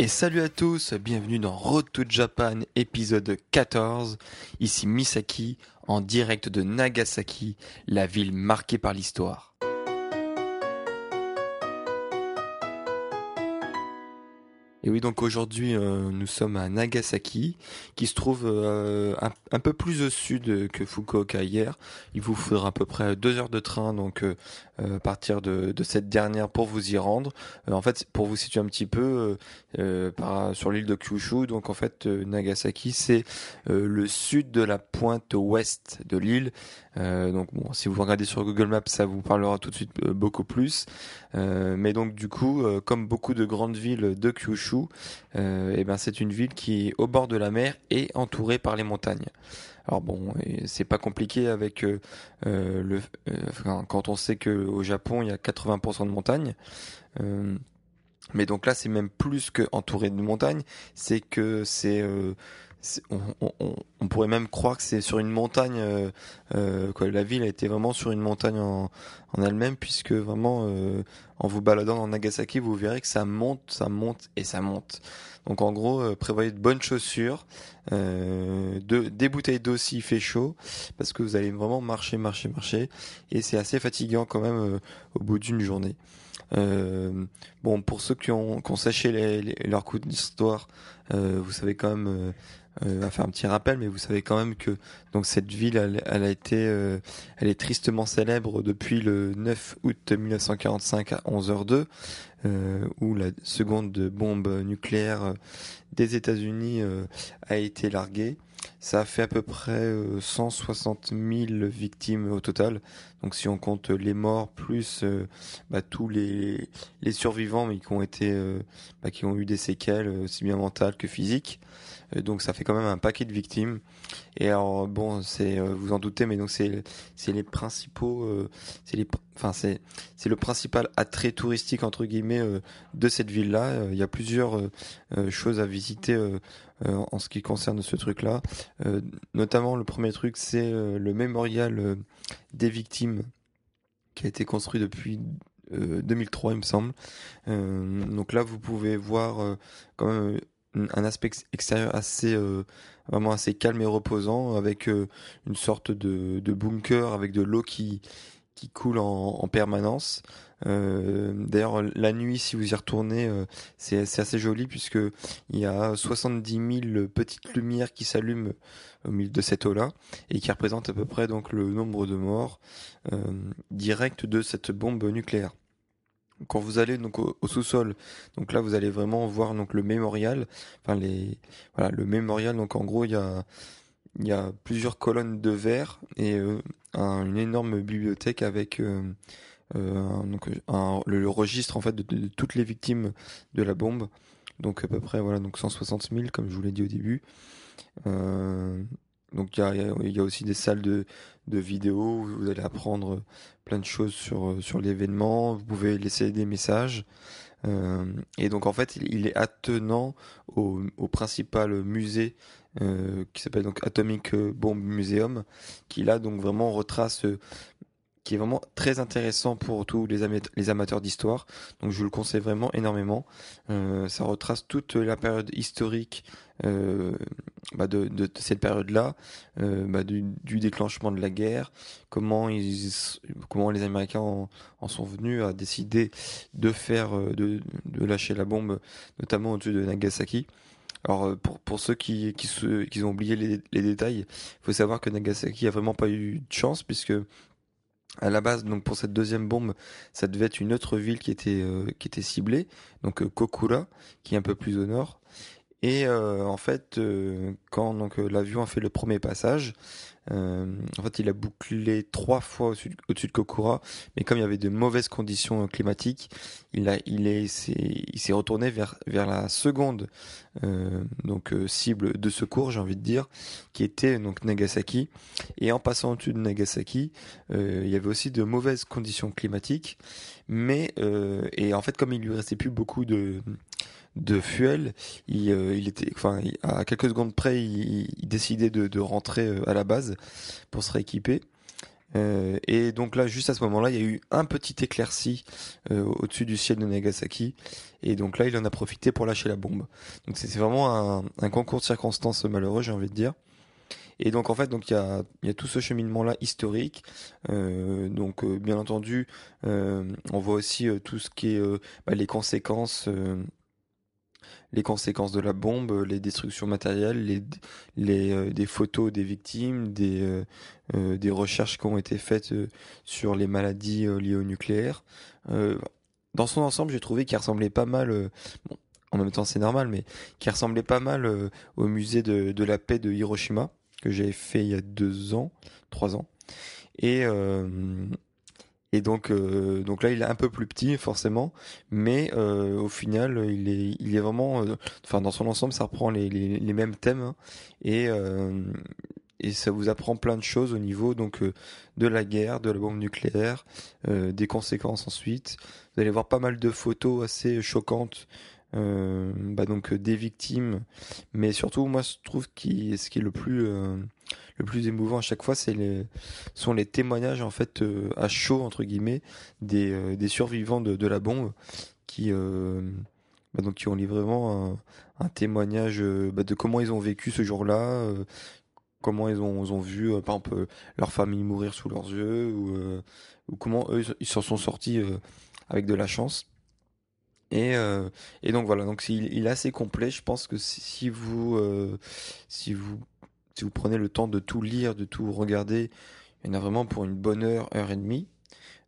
Et salut à tous, bienvenue dans Road to Japan épisode 14. Ici Misaki en direct de Nagasaki, la ville marquée par l'histoire. Et oui, donc aujourd'hui, euh, nous sommes à Nagasaki, qui se trouve euh, un, peu plus au sud que Fukuoka hier. Il vous faudra à peu près deux heures de train, donc euh, euh, partir de, cette dernière pour vous y rendre. Euh, en fait, pour vous situer un petit peu euh, par, sur l'île de Kyushu, donc en fait, euh, Nagasaki, c'est euh, le sud de la pointe ouest de l'île. Euh, donc bon, si vous regardez sur Google Maps, ça vous parlera tout de suite euh, beaucoup plus. Euh, mais donc du coup, euh, comme beaucoup de grandes villes de Kyushu, euh, eh ben c'est une ville qui est au bord de la mer et entourée par les montagnes. Alors bon, c'est pas compliqué avec euh, euh, le euh, quand on sait que au Japon il y a 80% de montagnes. Euh, mais donc là, c'est même plus que entouré de montagnes, c'est que c'est on, on- pourrait même croire que c'est sur une montagne. euh, quoi, la ville a été vraiment sur une montagne en, en elle-même, puisque vraiment, euh, en vous baladant dans Nagasaki, vous verrez que ça monte, ça monte et ça monte. Donc en gros, euh, prévoyez de bonnes chaussures, euh, de, des bouteilles d'eau s'il fait chaud, parce que vous allez vraiment marcher, marcher, marcher, et c'est assez fatigant quand même euh, au bout d'une journée. Bon, pour ceux qui ont, les- leur coup d'histoire, vous savez quand même, euh, à faire un petit rappel, mais vous savez quand même que donc cette ville, elle, a été, euh, elle est tristement célèbre depuis le 9 août 1945 à 11h02, euh, où la seconde bombe nucléaire euh, des États-Unis euh, a été larguée. Ça a fait à peu près euh, 160 000 victimes au total. Donc si on compte les morts plus bah, tous les, les survivants, mais qui ont été, bah, qui ont eu des séquelles aussi bien mentales que physiques. Euh, donc ça fait quand même un paquet de victimes. Et alors bon, c'est euh, vous en doutez, mais donc c'est c'est les principaux, euh, c'est les, enfin c'est c'est le principal attrait touristique entre guillemets de cette ville-là. Il y a plusieurs choses à visiter en ce qui concerne ce truc-là. Notamment le premier truc, c'est le mémorial des victimes qui a été construit depuis euh, 2003, il me semble. Donc là, vous pouvez voir quand même un aspect ex- extérieur assez euh, vraiment assez calme et reposant, avec euh, une sorte de, de bunker avec de l'eau qui qui coule en, en permanence. Euh, D'ailleurs, la nuit, si vous y retournez, euh, c'est c'est assez joli puisque il y a 70 000 petites lumières qui s'allument au milieu de cette eau-là et qui représentent à peu près donc le nombre de morts euh, directs de cette bombe nucléaire. Quand vous allez donc au, sous-sol, donc là vous allez vraiment voir donc le mémorial, enfin les voilà le mémorial donc en gros il y a il y a plusieurs colonnes de verre et euh, un- une énorme bibliothèque avec euh, euh, donc le registre en fait de, de toutes les victimes de la bombe. Donc à peu près voilà donc 160 000 comme je vous l'ai dit au début. Euh, donc il y a, y a- aussi des salles de, de vidéo où vous allez apprendre plein de choses sur, sur l'événement. Vous pouvez laisser des messages. Euh, et donc en fait il, il est attenant au, au principal musée euh, qui s'appelle donc Atomic Bomb Museum, qui là donc vraiment retrace, euh, qui est vraiment très intéressant pour tous les, ama- les amateurs d'histoire. Donc je vous le conseille vraiment énormément. Euh, ça retrace toute la période historique euh, bah, de, cette période-là, euh, bah, du, déclenchement de la guerre, comment les Américains en, sont venus à décider de faire, de, lâcher la bombe, notamment au-dessus de Nagasaki. Alors pour, ceux qui ont oublié les, les détails, il faut savoir que Nagasaki a vraiment pas eu de chance puisque à la base, donc pour cette deuxième bombe, ça devait être une autre ville qui était euh, qui était ciblée, donc euh, Kokura, qui est un peu plus au nord. Et en fait, quand donc l'avion a fait le premier passage, euh, en fait, il a bouclé trois fois au-dessus de Kokura, mais comme il y avait de mauvaises conditions climatiques, il a, il est, il s'est retourné vers vers la seconde euh, donc euh, cible de secours, j'ai envie de dire, qui était donc Nagasaki. Et en passant au-dessus de Nagasaki, euh, il y avait aussi de mauvaises conditions climatiques, mais euh, et en fait, comme il lui restait plus beaucoup de de fuel, il, euh, il était, enfin, à quelques secondes près, il, il décidait de, de, rentrer euh, à la base pour se rééquiper. Euh, et donc là, juste à ce moment-là, il y a eu un petit éclairci euh, au-dessus du ciel de Nagasaki. Et donc là, il en a profité pour lâcher la bombe. Donc c'est vraiment un, un, concours de circonstances malheureux, j'ai envie de dire. Et donc en fait, donc il y a, y a tout ce cheminement-là historique. Euh, donc bien entendu, on voit aussi tout ce qui est bah, les conséquences les conséquences de la bombe, les destructions matérielles, les, euh, des photos des victimes, des, euh, euh, des recherches qui ont été faites sur les maladies liées au nucléaire. dans son ensemble, j'ai trouvé qu'il ressemblait pas mal, bon, en même temps c'est normal, mais qui ressemblait pas mal au musée de, de la paix de Hiroshima que j'avais fait il y a deux ans, trois ans. Et et donc, euh, donc là, il est un peu plus petit, forcément, mais euh, au final, il est, il est vraiment, euh, enfin, dans son ensemble, ça reprend les, les, les mêmes thèmes hein, et euh, et ça vous apprend plein de choses au niveau donc de la guerre, de la bombe nucléaire, des conséquences ensuite. Vous allez voir pas mal de photos assez choquantes euh, bah donc des victimes, mais surtout moi je trouve qui ce qui est le plus euh, le plus émouvant à chaque fois, c'est les sont les témoignages en fait euh, à chaud entre guillemets des, des survivants de, la bombe qui bah donc qui ont livré vraiment un, un témoignage bah de comment ils ont vécu ce jour-là, comment ils ont, ils ont vu par exemple leur famille mourir sous leurs yeux ou, ou comment eux ils s'en sont sortis avec de la chance. Et, euh, et donc voilà, donc il, il, est assez complet. Je pense que si vous, euh, si vous, si vous prenez le temps de tout lire, de tout regarder, il y en a vraiment pour une bonne heure, heure et demie.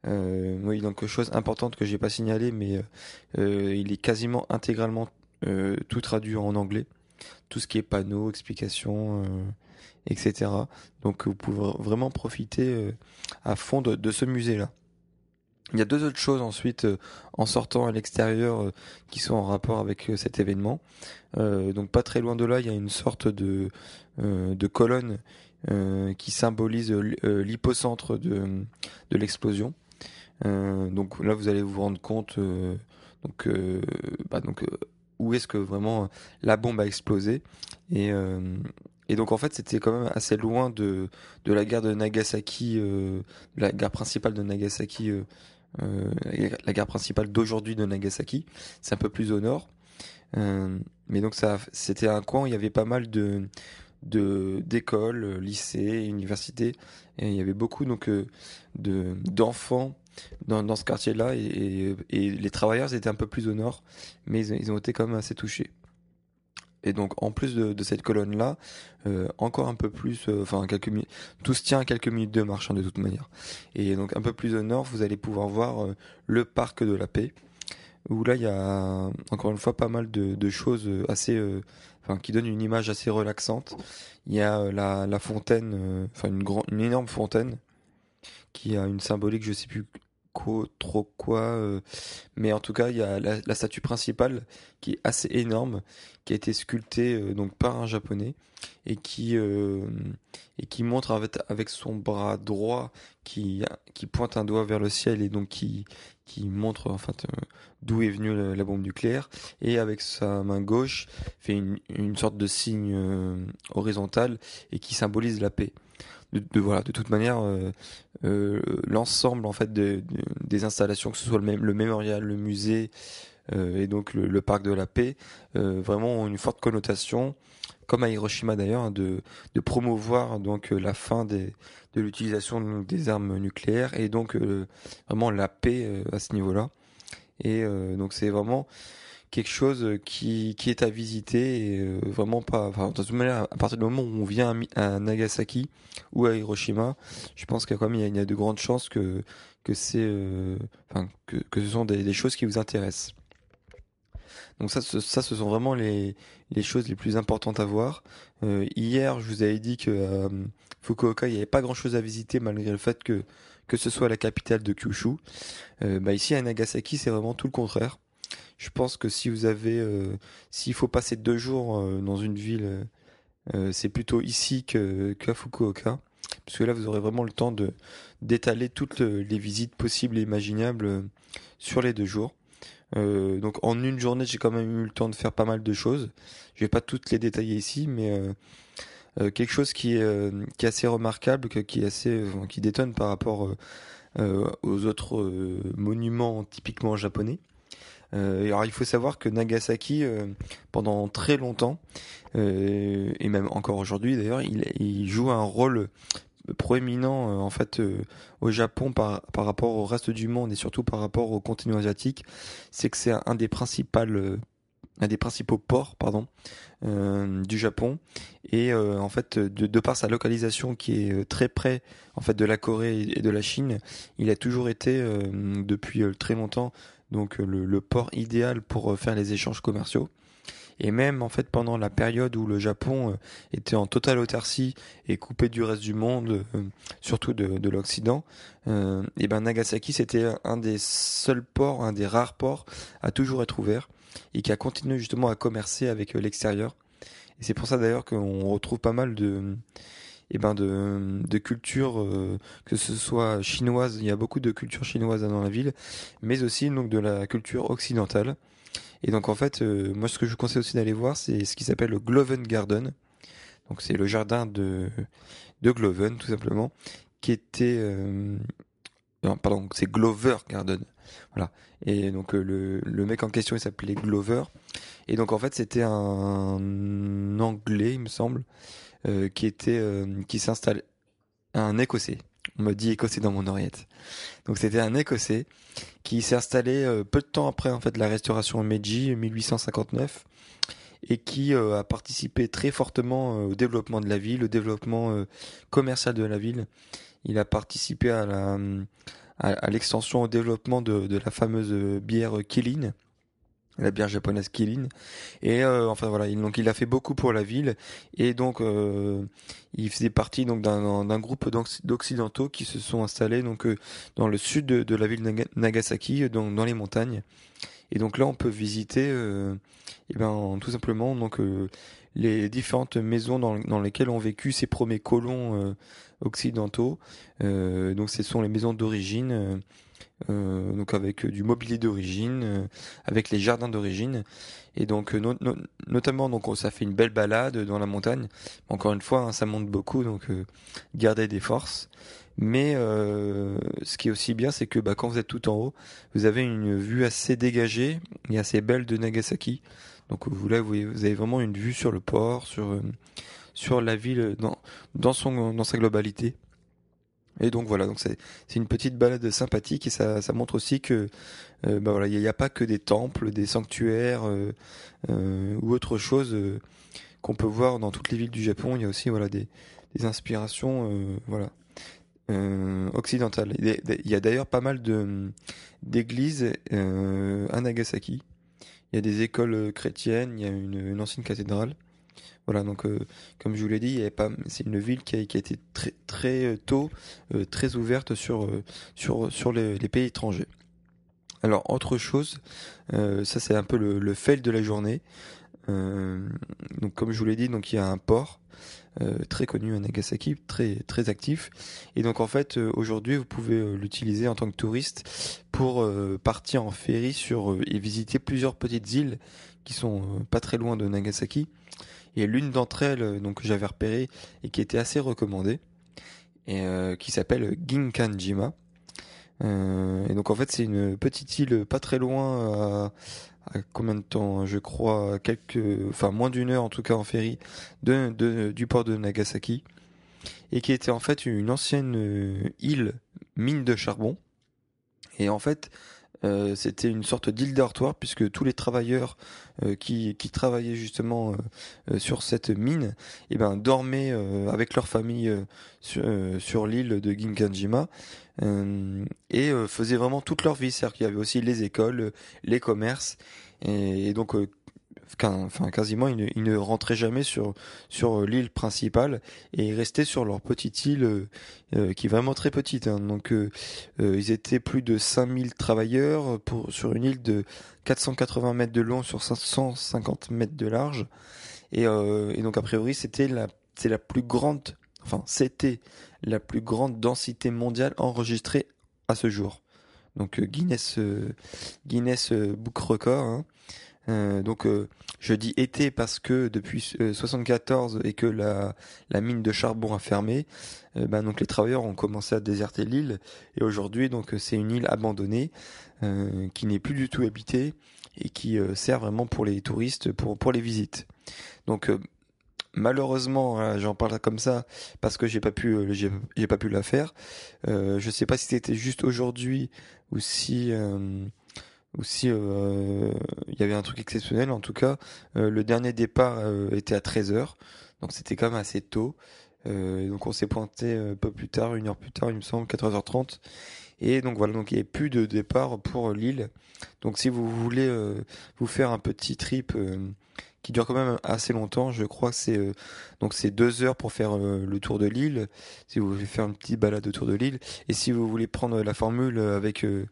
Euh, oui, donc chose importante que j'ai pas signalé, mais euh, il est quasiment intégralement euh, tout traduit en anglais, tout ce qui est panneaux, explications, euh, etc. Donc vous pouvez vraiment profiter à fond de, de ce musée-là. Il y a deux autres choses ensuite euh, en sortant à l'extérieur euh, qui sont en rapport avec euh, cet événement. donc pas très loin de là, il y a une sorte de, de colonne qui symbolise l'hypocentre de, de l'explosion. donc là, vous allez vous rendre compte donc, bah, où est-ce que vraiment la bombe a explosé et et donc en fait c'était quand même assez loin de, de la guerre de Nagasaki, la guerre principale de Nagasaki euh, la gare principale d'aujourd'hui de Nagasaki. C'est un peu plus au nord. Euh, mais donc ça, c'était un coin où il y avait pas mal de de d'écoles, lycées, universités, et il y avait beaucoup donc euh, de d'enfants dans, dans ce quartier-là, et, les travailleurs étaient un peu plus au nord, mais ils, ils ont été quand même assez touchés. Et donc en plus de, de cette colonne là, euh, encore un peu plus, euh, enfin quelques minutes, tout se tient à quelques minutes de marche hein, de toute manière. Et donc un peu plus au nord, vous allez pouvoir voir euh, le parc de la paix, où là il y a encore une fois pas mal de, de choses assez, euh, enfin qui donnent une image assez relaxante. Il y a la, la fontaine, enfin une grande, une énorme fontaine qui a une symbolique, je sais plus trop quoi. Euh, mais en tout cas, il y a la, statue principale qui est assez énorme, qui a été sculptée euh, donc par un japonais et qui euh, et qui montre avec, son bras droit qui pointe un doigt vers le ciel et donc qui montre en fait d'où est venue la, la, bombe nucléaire et avec sa main gauche fait une sorte de signe horizontal et qui symbolise la paix de, voilà de toute manière euh, euh, l'ensemble en fait de, de, des installations que ce soit le même le mémorial le musée euh, et donc le, parc de la paix vraiment ont une forte connotation comme à Hiroshima d'ailleurs hein, de, promouvoir donc la fin de l'utilisation des armes nucléaires et donc vraiment la paix à ce niveau-là. Et donc c'est vraiment quelque chose qui, qui est à visiter et euh, vraiment pas. Enfin, de toute manière, à partir du moment où on vient à, Nagasaki ou à Hiroshima, je pense qu'il y a quand même il y a, de grandes chances que que c'est, euh, enfin que, que ce sont des, des choses qui vous intéressent. Donc ça, ce, ça, ce sont vraiment les, les choses les plus importantes à voir. Euh, hier, je vous avais dit que euh, Fukuoka, il n'y avait pas grand-chose à visiter malgré le fait que que ce soit la capitale de Kyushu. Euh, bah ici à Nagasaki, c'est vraiment tout le contraire. Je pense que si vous avez, euh, s'il faut passer deux jours euh, dans une ville, c'est plutôt ici que qu'à Fukuoka, parce que là vous aurez vraiment le temps de d'étaler toutes les visites possibles et imaginables sur les deux jours. Euh, donc en une journée, j'ai quand même eu le temps de faire pas mal de choses. Je vais pas toutes les détailler ici, mais euh, euh, quelque chose qui est, qui est assez remarquable, qui est assez, qui détonne par rapport aux autres monuments typiquement japonais. Alors il faut savoir que Nagasaki, pendant très longtemps, et même encore aujourd'hui d'ailleurs, il, joue un rôle proéminent euh, en fait euh, au Japon par, par rapport au reste du monde et surtout par rapport au continent asiatique, c'est que c'est un des principaux euh, un des principaux ports pardon du Japon. Et en fait de, de, par sa localisation qui est très près en fait de la Corée et de la Chine, il a toujours été depuis très longtemps donc le, le port idéal pour faire les échanges commerciaux. Et même en fait pendant la période où le Japon euh, était en totale autarcie et coupé du reste du monde, euh, surtout de, de l'Occident, euh, et ben Nagasaki c'était un des seuls ports, un des rares ports à toujours être ouvert et qui a continué justement à commercer avec l'extérieur. Et c'est pour ça d'ailleurs qu'on retrouve pas mal de et ben de, de culture, que ce soit chinoise, il y a beaucoup de culture chinoise dans la ville, mais aussi donc de la culture occidentale. Et donc en fait, euh, moi ce que je vous conseille aussi d'aller voir, c'est ce qui s'appelle le Gloven Garden. Donc c'est le jardin de de Gloven tout simplement, qui était euh, non, pardon, c'est Glover Garden. Voilà. Et donc euh, le, le mec en question il s'appelait Glover. Et donc en fait c'était un anglais il me semble qui était qui s'installe un écossais on me dit écossais dans mon oreillette. Donc c'était un écossais qui s'est installé euh, peu de temps après en fait la restauration Meiji 1859 et qui euh, a participé très fortement euh, au développement de la ville, au développement commercial de la ville. Il a participé à la à, l'extension au développement de, de la fameuse bière Kilin la bière japonaise Kilin. Et euh, enfin voilà, il, donc il a fait beaucoup pour la ville et donc euh, il faisait partie donc d'un groupe d'occidentaux qui se sont installés donc euh, dans le sud de, la ville de Nagasaki, donc dans les montagnes. Et donc là, on peut visiter, et ben tout simplement donc les différentes maisons dans, dans, lesquelles ont vécu ces premiers colons occidentaux. donc ce sont les maisons d'origine euh, donc avec du mobilier d'origine, euh, avec les jardins d'origine, et donc euh, notamment donc ça fait une belle balade dans la montagne. Encore une fois, hein, ça monte beaucoup, donc gardez des forces. Mais ce qui est aussi bien, c'est que bah, quand vous êtes tout en haut, vous avez une vue assez dégagée et assez belle de Nagasaki. Donc vous là, vous, avez vraiment une vue sur le port, sur sur la ville dans dans son dans sa globalité. Et donc voilà, donc c'est une petite balade sympathique et ça, ça montre aussi que euh, bah voilà, il n'y a, pas que des temples, des sanctuaires euh, euh, ou autre chose qu'on peut voir dans toutes les villes du Japon. Il y a aussi voilà des, des inspirations voilà occidentales. Il y a d'ailleurs pas mal de d'églises à Nagasaki. Il y a des écoles chrétiennes, il y a une, une ancienne cathédrale. Voilà, donc euh, comme je vous l'ai dit, c'est une ville qui a, été très euh, tôt euh, très ouverte sur les, pays étrangers. Alors autre chose, ça c'est un peu le, le fail de la journée. donc comme je vous l'ai dit, il y a un port très connu à Nagasaki, très très actif. Et donc en fait aujourd'hui vous pouvez l'utiliser en tant que touriste pour partir en ferry sur et visiter plusieurs petites îles qui sont pas très loin de Nagasaki et l'une d'entre elles euh, donc que j'avais repérée et qui était assez recommandée et euh, qui s'appelle Ginkanjima. Euh, et donc en fait c'est une petite île pas très loin à, combien de temps? Je crois quelques enfin moins d'une heure en tout cas en ferry de, du port de Nagasaki et qui était en fait une ancienne île mine de charbon et en fait Euh, c'était une sorte d'île dortoir puisque tous les travailleurs euh, qui, qui travaillaient justement euh, sur cette mine eh ben, dormaient avec leur famille sur, sur l'île de Ginkanjima et faisaient vraiment toute leur vie. C'est-à-dire qu'il y avait aussi les écoles, les commerces et, et donc enfin quasiment ils ne, rentraient jamais sur sur l'île principale et ils restaient sur leur petite île euh, euh, qui est vraiment très petite hein. donc euh, ils étaient plus de 5000 travailleurs pour sur une île de 480 mètres de long sur 550 mètres de large et, et donc a priori c'était la c'est la plus grande enfin c'était la plus grande densité mondiale enregistrée à ce jour donc Guinness Guinness Book Record hein. Euh, donc euh, je dis été parce que depuis 74 euh, et que la, mine de charbon a fermé, ben donc les travailleurs ont commencé à déserter l'île et aujourd'hui donc c'est une île abandonnée qui n'est plus du tout habitée et qui sert vraiment pour les touristes pour pour les visites. Donc malheureusement j'en parle comme ça parce que j'ai pas pu j'ai pas pu la faire. je sais pas si c'était juste aujourd'hui ou si euh, il y avait un truc exceptionnel. En tout cas euh, le dernier départ euh, était à 13h donc c'était quand même assez tôt. Donc on s'est pointé un peu plus tard une heure plus tard il me semble 14h30 et donc voilà. Donc il n'y avait plus de départ pour l'île donc si vous voulez vous faire un petit trip qui dure quand même assez longtemps. Je crois que c'est euh, donc c'est deux heures pour faire euh, le tour de l'île. Si vous voulez faire une petite balade autour de l'île, et si vous voulez prendre la formule avec euh,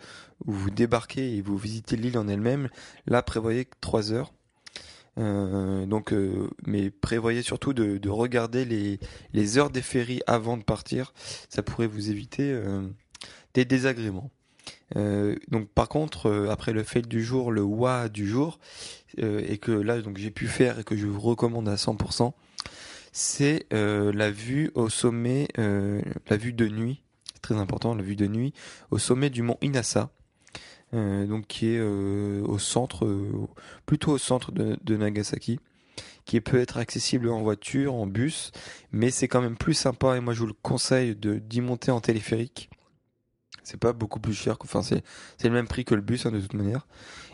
où vous débarquez et vous visitez l'île en elle-même, là prévoyez trois heures. donc, mais prévoyez surtout de, de, regarder les heures des ferries avant de partir. Ça pourrait vous éviter des désagréments. Euh, donc par contre, euh, après le fait du jour, le wa du jour, euh, et que là donc j'ai pu faire et que je vous recommande à 100%, c'est la vue au sommet, la vue de nuit, très important, la vue de nuit au sommet du mont Inasa. donc qui est au centre, plutôt au centre de, de, Nagasaki, qui peut être accessible en voiture, en bus, mais c'est quand même plus sympa et moi je vous le conseille de d'y monter en téléphérique c'est pas beaucoup plus cher. Enfin, c'est le même prix que le bus hein, de toute manière.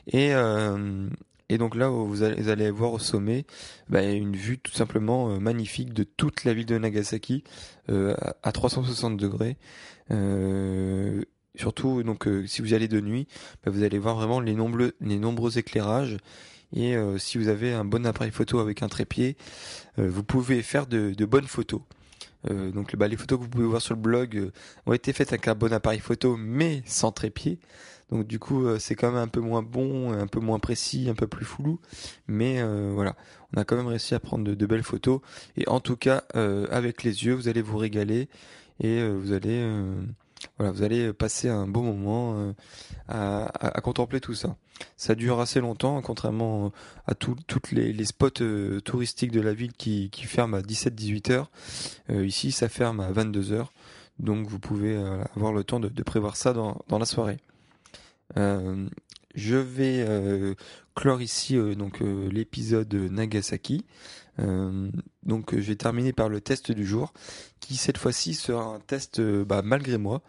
Et euh, et donc là, vous allez, vous allez voir au sommet bah, une vue tout simplement euh, magnifique de toute la ville de Nagasaki euh, à 360 degrés. Euh, surtout, donc si vous allez de nuit, bah, vous allez voir vraiment les nombreux les nombreux éclairages. Et si vous avez un bon appareil photo avec un trépied, vous pouvez faire de, de bonnes photos. Euh, donc bah, les photos que vous pouvez voir sur le blog euh, ont été faites avec un bon appareil photo mais sans trépied. Donc du coup euh, c'est quand même un peu moins bon, un peu moins précis, un peu plus flou. Mais voilà, on a quand même réussi à prendre de belles photos. Et en tout cas avec les yeux vous allez vous régaler et vous allez voilà, vous allez passer un beau moment euh, à, contempler tout ça. Ça dure assez longtemps, contrairement à toutes les, spots euh, touristiques de la ville qui, ferment à 17-18 heures. Euh, ici, ça ferme à 22 heures, donc vous pouvez avoir le temps de, prévoir ça dans, dans la soirée. Je vais clore ici donc l'épisode Nagasaki. Euh, donc je vais terminer par le test du jour, qui cette fois-ci sera un test euh, bah, malgré moi.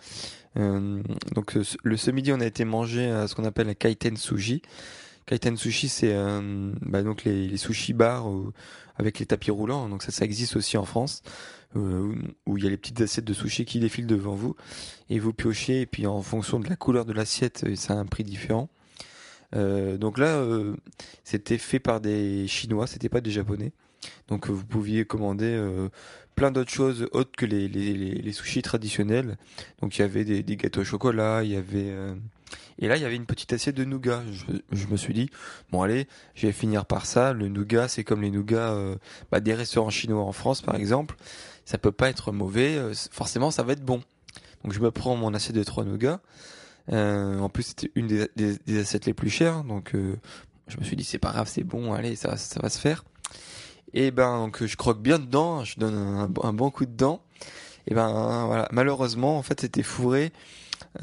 Euh, donc le ce midi on a été manger à ce qu'on appelle un kaiten sushi. Kaiten sushi c'est bah, donc les, les sushi bars avec les tapis roulants. Donc ça ça existe aussi en France. où il y a les petites assiettes de sushi qui défilent devant vous et vous piochez et puis en fonction de la couleur de l'assiette ça a un prix différent. Donc là, c'était fait par des Chinois, c'était pas des Japonais. Donc euh, vous pouviez commander euh, plein d'autres choses autres que les, les, les, sushis traditionnels. Donc il y avait des, des gâteaux au chocolat, il y avait euh, et là il y avait une petite assiette de nougat. Je, je, me suis dit bon allez, je vais finir par ça. Le nougat c'est comme les nougats bah, des restaurants chinois en France par exemple. Ça peut pas être mauvais, forcément ça va être bon. Donc je me prends mon assiette de trois nougats. En plus c'était une des, des, assiettes les plus chères, donc je me suis dit c'est pas grave, c'est bon, allez ça, ça va se faire. Et ben donc je croque bien dedans, je donne un, bon coup de dent. Et ben voilà, malheureusement en fait c'était fourré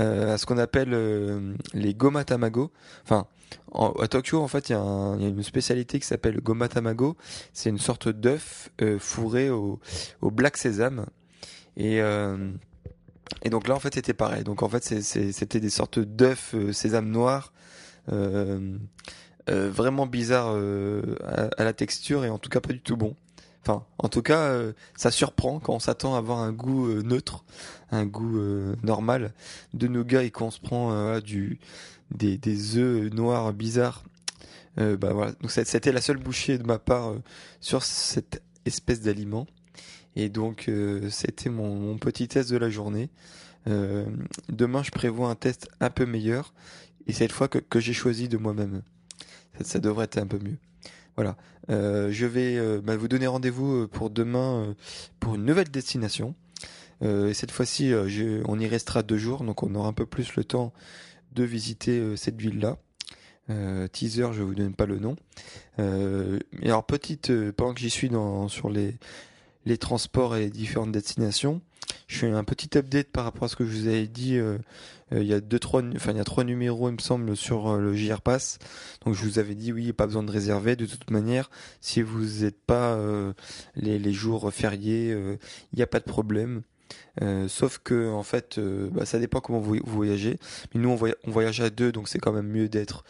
euh, à ce qu'on appelle euh, les gomatamago. Enfin à Tokyo en fait il y, a une spécialité qui s'appelle gomatamago. C'est une sorte d'œuf euh, fourré au, au black sésame. Et Et donc là, en fait, c'était pareil. Donc en fait, c'était des sortes d'œufs sésame noir. vraiment bizarre à, la texture et en tout cas pas du tout bon. Enfin, en tout cas, euh, ça surprend quand on s'attend à avoir un goût euh, neutre, un goût euh, normal de nougat et qu'on se prend du des, des œufs noirs bizarres. bah voilà. Donc c'était la seule bouchée de ma part sur cette espèce d'aliment. Et donc c'était mon, petit test de la journée. demain, je prévois un test un peu meilleur et cette fois que, que j'ai choisi de moi-même. ça devrait être un peu mieux. Voilà. Euh, je vais euh, bah, vous donner rendez-vous euh, pour demain pour une nouvelle destination. et cette fois-ci, on y restera deux jours, donc on aura un peu plus le temps de visiter cette ville-là. teaser, je vous donne pas le nom. et alors petite, pendant que j'y suis dans, sur les les transports et les différentes destinations, je fais un petit update par rapport à ce que je vous avais dit. Euh, euh, il y a deux, trois, enfin il y a trois numéros, il me semble, sur euh, le JR Pass. Donc je vous avais dit oui, pas besoin de réserver. De toute manière, si vous n'êtes pas les, les, jours fériés, il n'y a pas de problème. sauf que en fait, bah, ça dépend comment vous, voyagez. Mais nous, on, on voyage à deux, donc c'est quand même mieux d'être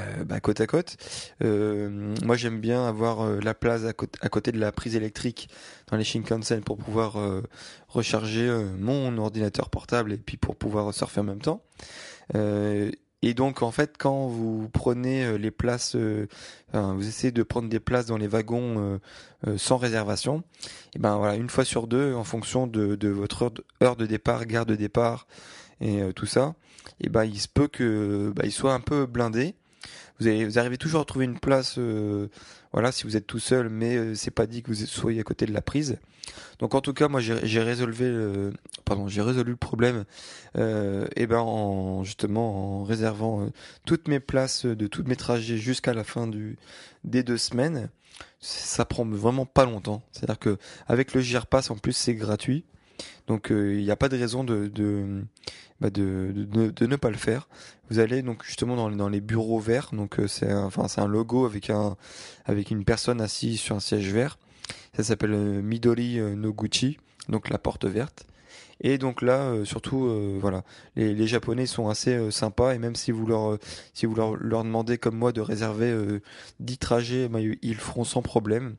euh, bah, côte à côte. Euh, moi, j'aime bien avoir euh, la place à côté, de la prise électrique dans les Shinkansen pour pouvoir recharger mon ordinateur portable et puis pour pouvoir surfer en même temps. et donc, en fait, quand vous prenez les places, vous essayez de prendre des places dans les wagons sans réservation, et ben voilà, une fois sur deux, en fonction de, votre heure de, heure de départ, gare de départ et tout ça, et ben il se peut que bah, il soit un peu blindé vous, arrivez toujours à trouver une place, euh, voilà, si vous êtes tout seul, mais euh, c'est pas dit que vous soyez à côté de la prise. Donc en tout cas, moi j'ai résolu, le, problème, euh, et ben en justement en réservant euh, toutes mes places de tous mes trajets jusqu'à la fin des deux semaines. Ça prend vraiment pas longtemps. C'est-à-dire que avec le Pass en plus c'est gratuit. Donc il n'y a pas de raison bah de, ne pas le faire. Vous allez donc justement dans, les bureaux verts. Donc euh, c'est un logo avec un avec une personne assise sur un siège vert. Ça s'appelle euh, Midori euh, Noguchi, donc la porte verte. Et donc là, surtout, les, Japonais sont assez sympas et même si vous leur, demandez comme moi de réserver 10 trajets, bah, ils le feront sans problème.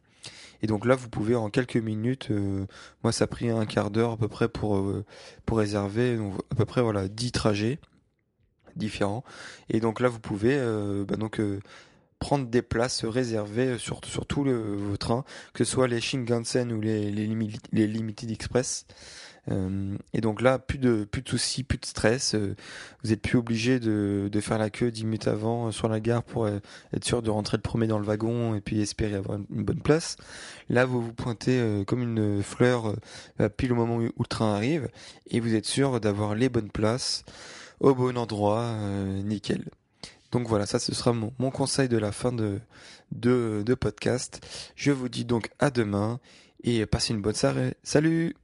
Et donc là, vous pouvez en quelques minutes, euh, moi ça a pris un quart d'heure à peu près pour euh, pour réserver à peu près voilà 10 trajets différents. Et donc là, vous pouvez euh, bah, donc prendre des places réservées sur, sur tous vos trains, que ce soit les Shinkansen ou les, les, Limited Express. Euh, et donc là, plus de plus de soucis, plus de stress. Euh, vous êtes plus obligé de, de faire la queue 10 minutes avant euh, sur la gare pour être sûr de rentrer le premier dans le wagon et puis espérer avoir une bonne place. Là, vous vous pointez comme une fleur pile au moment où le train arrive et vous êtes sûr d'avoir les bonnes places au bon endroit, nickel. Donc voilà, ça ce sera mon, conseil de la fin de, de podcast. Je vous dis donc à demain et passez une bonne soirée. Salut